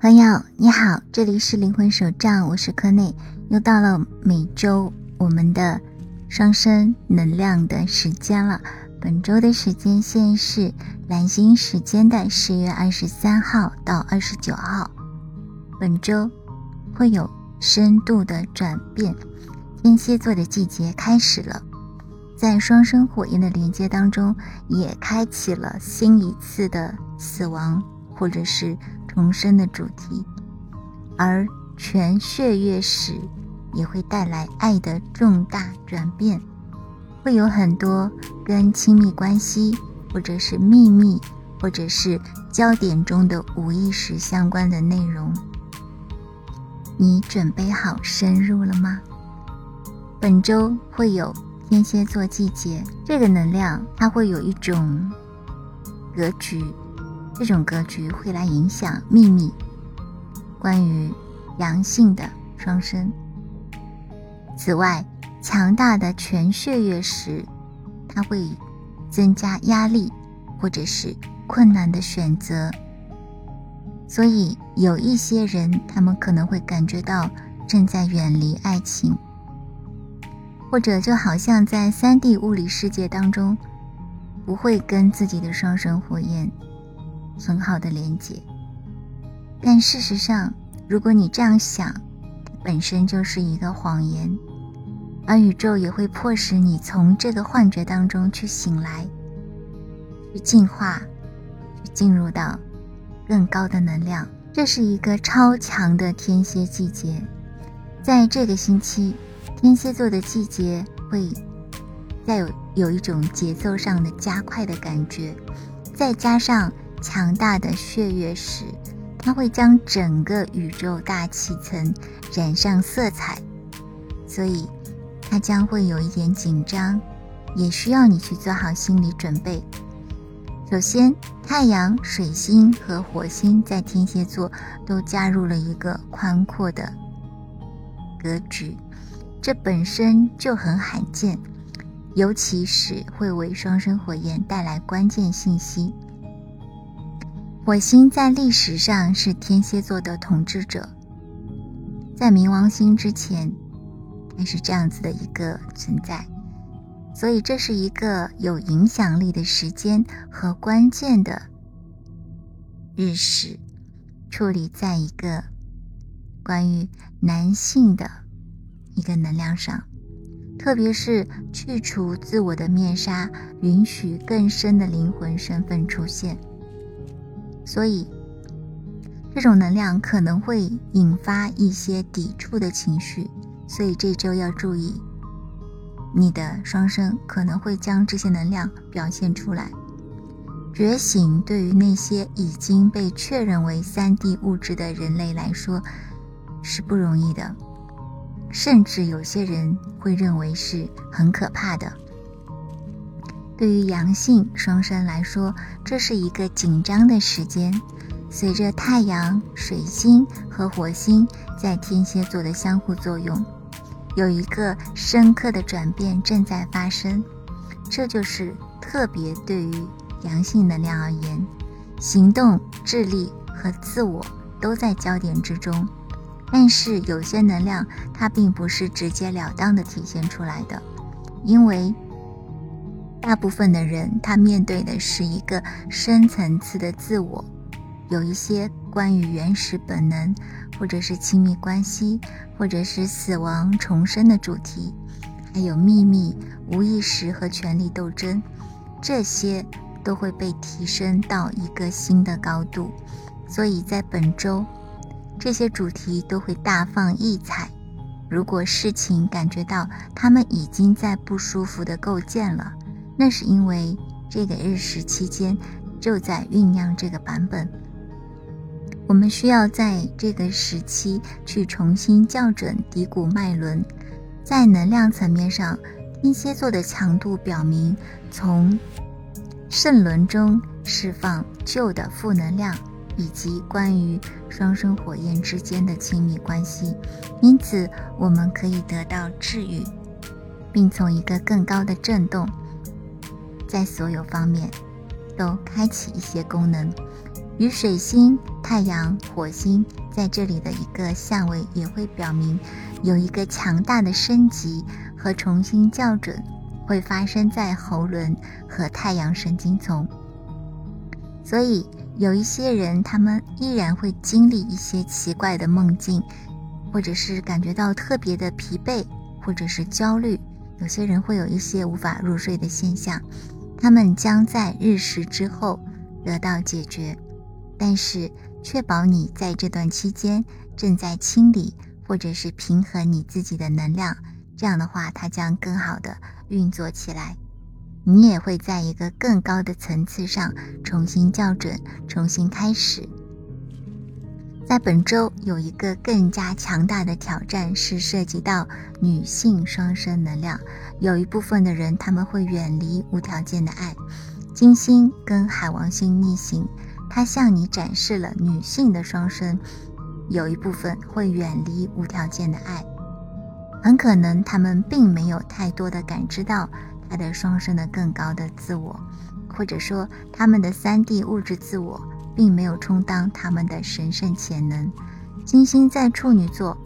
朋友你好，这里是灵魂手账，我是柯内，又到了每周我们的双生能量的时间了。本周的时间线是蓝星时间的十月二十三号到二十九号。本周会有深度的转变，天蝎座的季节开始了，在双生火焰的连接当中，也开启了新一次的死亡或者是。重生的主题，而全血月时也会带来爱的重大转变，会有很多跟亲密关系，或者是秘密，或者是焦点中的无意识相关的内容。你准备好深入了吗？本周会有天蝎座季节，这个能量它会有一种格局。这种格局会来影响秘密，关于阳性的双生。此外，强大的全血月时，它会增加压力或者是困难的选择。所以，有一些人他们可能会感觉到正在远离爱情，或者就好像在三 D 物理世界当中，不会跟自己的双生火焰。很好的连接，但事实上，如果你这样想，本身就是一个谎言，而宇宙也会迫使你从这个幻觉当中去醒来，去进化，去进入到更高的能量。这是一个超强的天蝎季节，在这个星期，天蝎座的季节会再有有一种节奏上的加快的感觉，再加上。强大的血月时，它会将整个宇宙大气层染上色彩，所以它将会有一点紧张，也需要你去做好心理准备。首先，太阳、水星和火星在天蝎座都加入了一个宽阔的格局，这本身就很罕见，尤其是会为双生火焰带来关键信息。火星在历史上是天蝎座的统治者，在冥王星之前，它是这样子的一个存在，所以这是一个有影响力的时间和关键的日食，处理在一个关于男性的一个能量上，特别是去除自我的面纱，允许更深的灵魂身份出现。所以，这种能量可能会引发一些抵触的情绪，所以这周要注意，你的双生可能会将这些能量表现出来。觉醒对于那些已经被确认为三 D 物质的人类来说是不容易的，甚至有些人会认为是很可怕的。对于阳性双生来说，这是一个紧张的时间。随着太阳、水星和火星在天蝎座的相互作用，有一个深刻的转变正在发生。这就是特别对于阳性能量而言，行动、智力和自我都在焦点之中。但是有些能量它并不是直截了当的体现出来的，因为。大部分的人，他面对的是一个深层次的自我，有一些关于原始本能，或者是亲密关系，或者是死亡重生的主题，还有秘密、无意识和权力斗争，这些都会被提升到一个新的高度。所以在本周，这些主题都会大放异彩。如果事情感觉到他们已经在不舒服的构建了。那是因为这个日食期间就在酝酿这个版本，我们需要在这个时期去重新校准底谷脉轮。在能量层面上，天蝎座的强度表明从圣轮中释放旧的负能量，以及关于双生火焰之间的亲密关系，因此我们可以得到治愈，并从一个更高的震动。在所有方面都开启一些功能，与水星、太阳、火星在这里的一个相位，也会表明有一个强大的升级和重新校准会发生在喉轮和太阳神经丛。所以有一些人，他们依然会经历一些奇怪的梦境，或者是感觉到特别的疲惫，或者是焦虑。有些人会有一些无法入睡的现象，他们将在日食之后得到解决。但是，确保你在这段期间正在清理或者是平衡你自己的能量，这样的话，它将更好的运作起来。你也会在一个更高的层次上重新校准、重新开始。在本周有一个更加强大的挑战，是涉及到女性双生能量。有一部分的人他们会远离无条件的爱。金星跟海王星逆行。它向你展示了女性的双生，有一部分会远离无条件的爱，很可能他们并没有太多的感知到他的双生的更高的自我，或者说他们的三 D 物质自我并没有充当他们的神圣潜能。金星在处女座，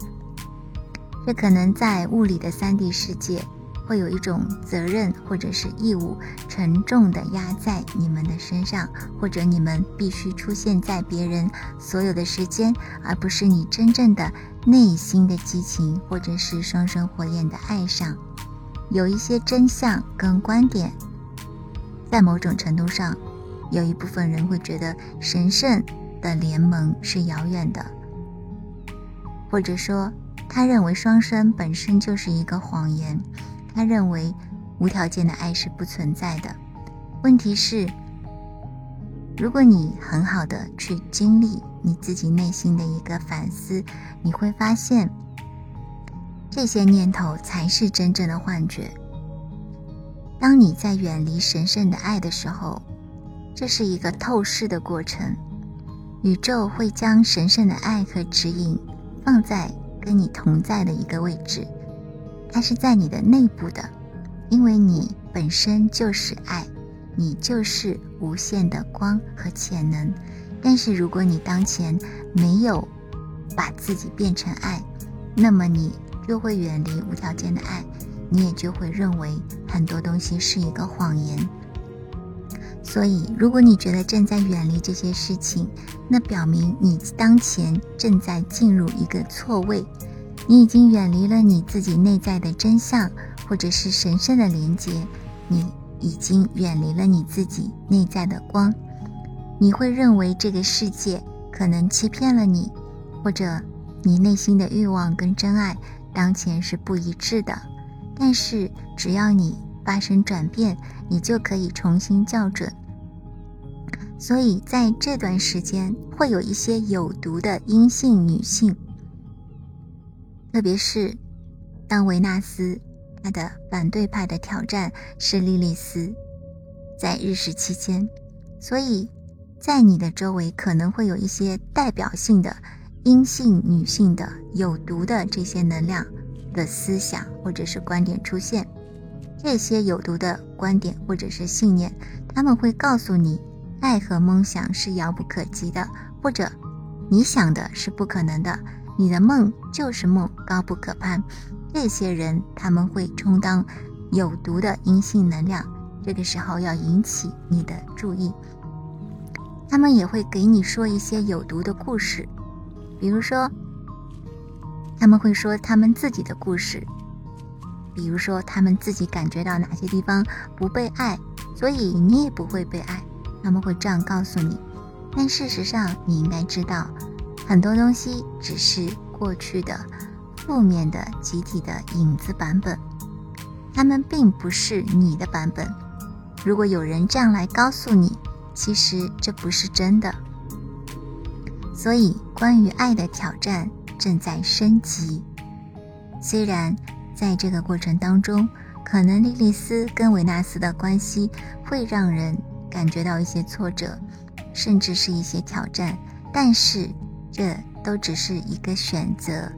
这可能在物理的三 D 世界。会有一种责任或者是义务沉重的压在你们的身上，或者你们必须出现在别人所有的时间，而不是你真正的内心的激情，或者是双生火焰的爱上。有一些真相跟观点，在某种程度上，有一部分人会觉得神圣的联盟是遥远的，或者说他认为双生本身就是一个谎言。他认为无条件的爱是不存在的。问题是，如果你很好的去经历你自己内心的一个反思，你会发现这些念头才是真正的幻觉。当你在远离神圣的爱的时候，这是一个透视的过程。宇宙会将神圣的爱和指引放在跟你同在的一个位置。它是在你的内部的，因为你本身就是爱，你就是无限的光和潜能。但是如果你当前没有把自己变成爱，那么你就会远离无条件的爱，你也就会认为很多东西是一个谎言。所以，如果你觉得正在远离这些事情，那表明你当前正在进入一个错位。你已经远离了你自己内在的真相，或者是神圣的连接。你已经远离了你自己内在的光。你会认为这个世界可能欺骗了你，或者你内心的欲望跟真爱当前是不一致的。但是只要你发生转变，你就可以重新校准。所以在这段时间，会有一些有毒的阴性女性。特别是，当维纳斯他的反对派的挑战是莉莉丝，在日食期间，所以在你的周围可能会有一些代表性的阴性女性的有毒的这些能量的思想或者是观点出现。这些有毒的观点或者是信念，他们会告诉你，爱和梦想是遥不可及的，或者你想的是不可能的。你的梦就是梦，高不可攀。这些人他们会充当有毒的阴性能量，这个时候要引起你的注意。他们也会给你说一些有毒的故事，比如说，他们会说他们自己的故事，比如说他们自己感觉到哪些地方不被爱，所以你也不会被爱。他们会这样告诉你，但事实上你应该知道。很多东西只是过去的负面的集体的影子版本，他们并不是你的版本。如果有人这样来告诉你，其实这不是真的。所以，关于爱的挑战正在升级。虽然在这个过程当中，可能莉莉丝跟维纳斯的关系会让人感觉到一些挫折，甚至是一些挑战，但是。这都只是一个选择。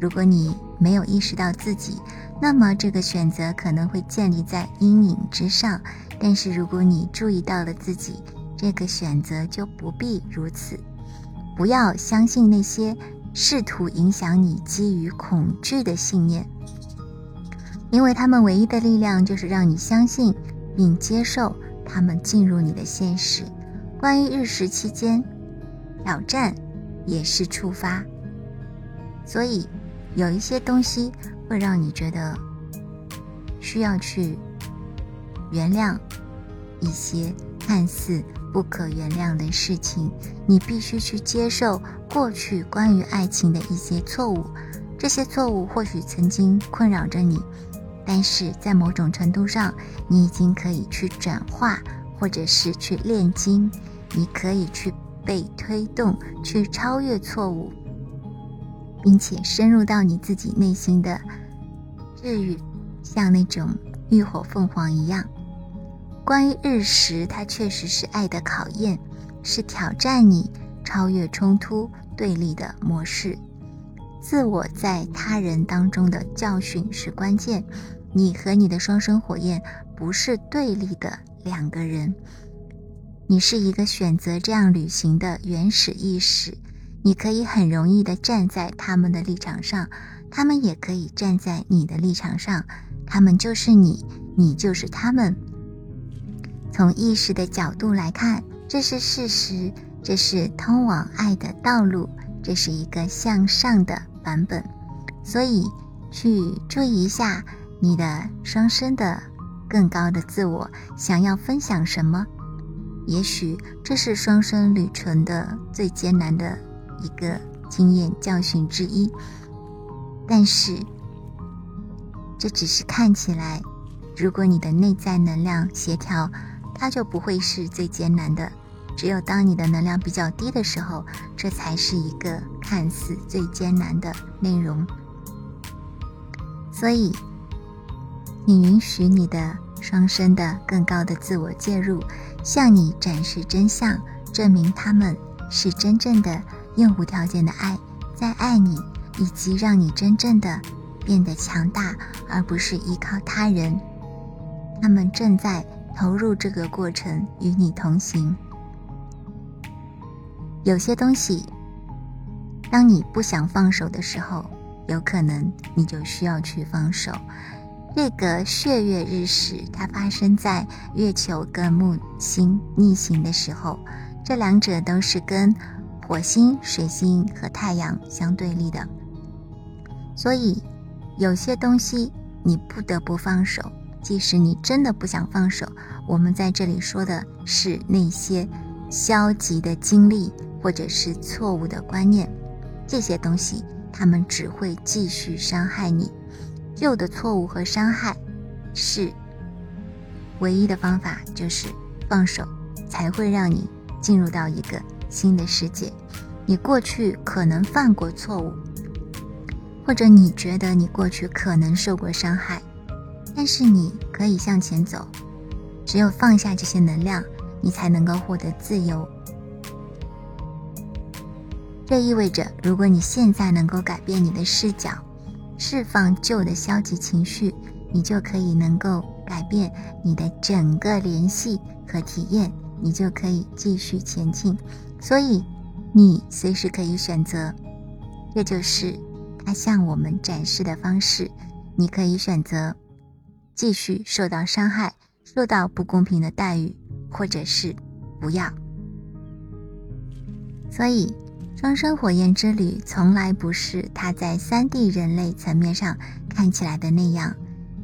如果你没有意识到自己，那么这个选择可能会建立在阴影之上。但是如果你注意到了自己，这个选择就不必如此。不要相信那些试图影响你基于恐惧的信念，因为他们唯一的力量就是让你相信并接受他们进入你的现实。关于日食期间挑战也是触发，所以有一些东西会让你觉得需要去原谅一些看似不可原谅的事情。你必须去接受过去关于爱情的一些错误，这些错误或许曾经困扰着你，但是在某种程度上，你已经可以去转化。或者是去炼金，你可以去被推动去超越错误，并且深入到你自己内心的治愈，像那种浴火凤凰一样。关于日食，它确实是爱的考验，是挑战你超越冲突对立的模式。自我在他人当中的教训是关键。你和你的双生火焰不是对立的。两个人，你是一个选择这样旅行的原始意识，你可以很容易的站在他们的立场上，他们也可以站在你的立场上，他们就是你，你就是他们。从意识的角度来看，这是事实，这是通往爱的道路，这是一个向上的版本，所以去注意一下你的双生的。更高的自我想要分享什么？也许这是双生旅程的最艰难的一个经验教训之一。但是，这只是看起来。如果你的内在能量协调，它就不会是最艰难的。只有当你的能量比较低的时候，这才是一个看似最艰难的内容。所以。你允许你的双生的更高的自我介入，向你展示真相，证明他们是真正的用无条件的爱，在爱你，以及让你真正的变得强大，而不是依靠他人。他们正在投入这个过程，与你同行。有些东西，当你不想放手的时候，有可能你就需要去放手。这个血月日食，它发生在月球跟木星逆行的时候，这两者都是跟火星、水星和太阳相对立的。所以，有些东西你不得不放手，即使你真的不想放手。我们在这里说的是那些消极的经历，或者是错误的观念，这些东西，他们只会继续伤害你。旧的错误和伤害，是唯一的方法，就是放手，才会让你进入到一个新的世界。你过去可能犯过错误，或者你觉得你过去可能受过伤害，但是你可以向前走。只有放下这些能量，你才能够获得自由。这意味着，如果你现在能够改变你的视角。释放旧的消极情绪，你就可以能够改变你的整个联系和体验，你就可以继续前进。所以，你随时可以选择，这就是他向我们展示的方式。你可以选择继续受到伤害，受到不公平的待遇，或者是不要。所以。双生火焰之旅从来不是它在三 D 人类层面上看起来的那样。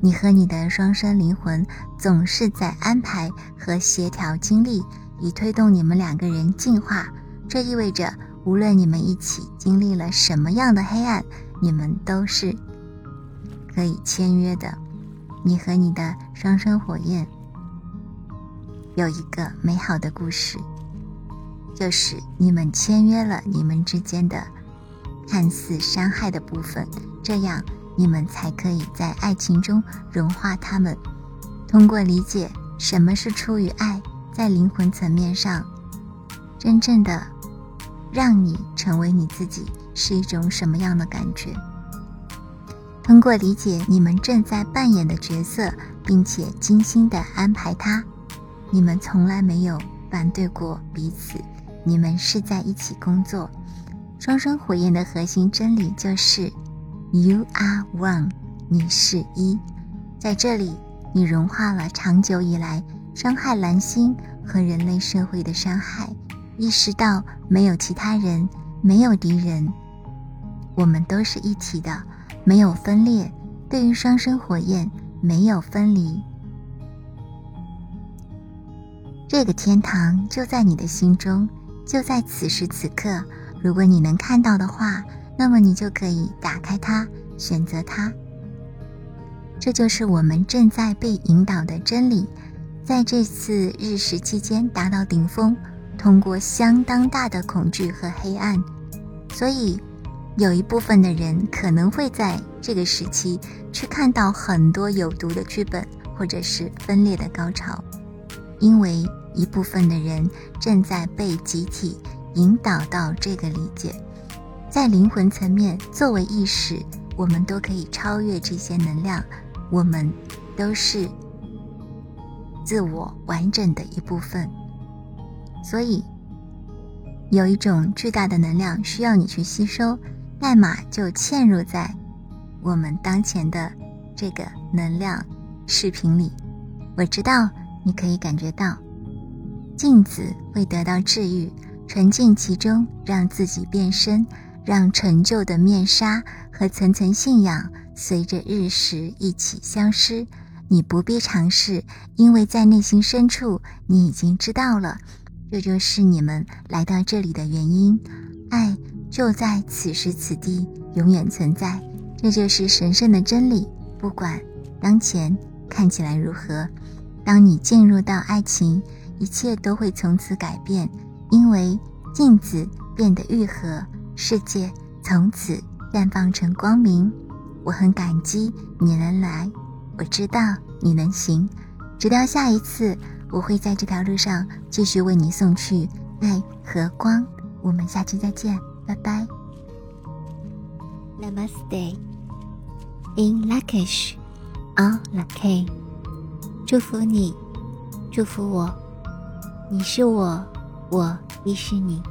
你和你的双生灵魂总是在安排和协调经历，以推动你们两个人进化。这意味着，无论你们一起经历了什么样的黑暗，你们都是可以签约的。你和你的双生火焰有一个美好的故事。就是你们签约了你们之间的看似伤害的部分，这样你们才可以在爱情中融化它们。通过理解什么是出于爱，在灵魂层面上真正的让你成为你自己是一种什么样的感觉。通过理解你们正在扮演的角色，并且精心的安排它，你们从来没有。反对过彼此，你们是在一起工作。双生火焰的核心真理就是 “You are one”，你是一。在这里，你融化了长久以来伤害蓝星和人类社会的伤害，意识到没有其他人，没有敌人，我们都是一体的，没有分裂。对于双生火焰，没有分离。这个天堂就在你的心中，就在此时此刻。如果你能看到的话，那么你就可以打开它，选择它。这就是我们正在被引导的真理。在这次日食期间达到顶峰，通过相当大的恐惧和黑暗，所以有一部分的人可能会在这个时期去看到很多有毒的剧本，或者是分裂的高潮，因为一部分的人正在被集体引导到这个理解。在灵魂层面，作为意识，我们都可以超越这些能量。我们都是自我完整的一部分，所以有一种巨大的能量需要你去吸收，代码就嵌入在我们当前的这个能量视频里。我知道你可以感觉到，镜子会得到治愈，沉浸其中，让自己变身，让陈旧的面纱和层层信仰。随着日食一起消失，你不必尝试，因为在内心深处，你已经知道了，这就是你们来到这里的原因。爱就在此时此地，永远存在，这就是神圣的真理。不管当前看起来如何，当你进入到爱情，一切都会从此改变，因为镜子变得愈合，世界从此绽放成光明。我很感激你能来，我知道你能行。直到下一次，我会在这条路上继续为你送去爱和光。我们下期再见，拜拜。Namaste，In Lakish，On Laki，祝福你，祝福我，你是我，我亦是你。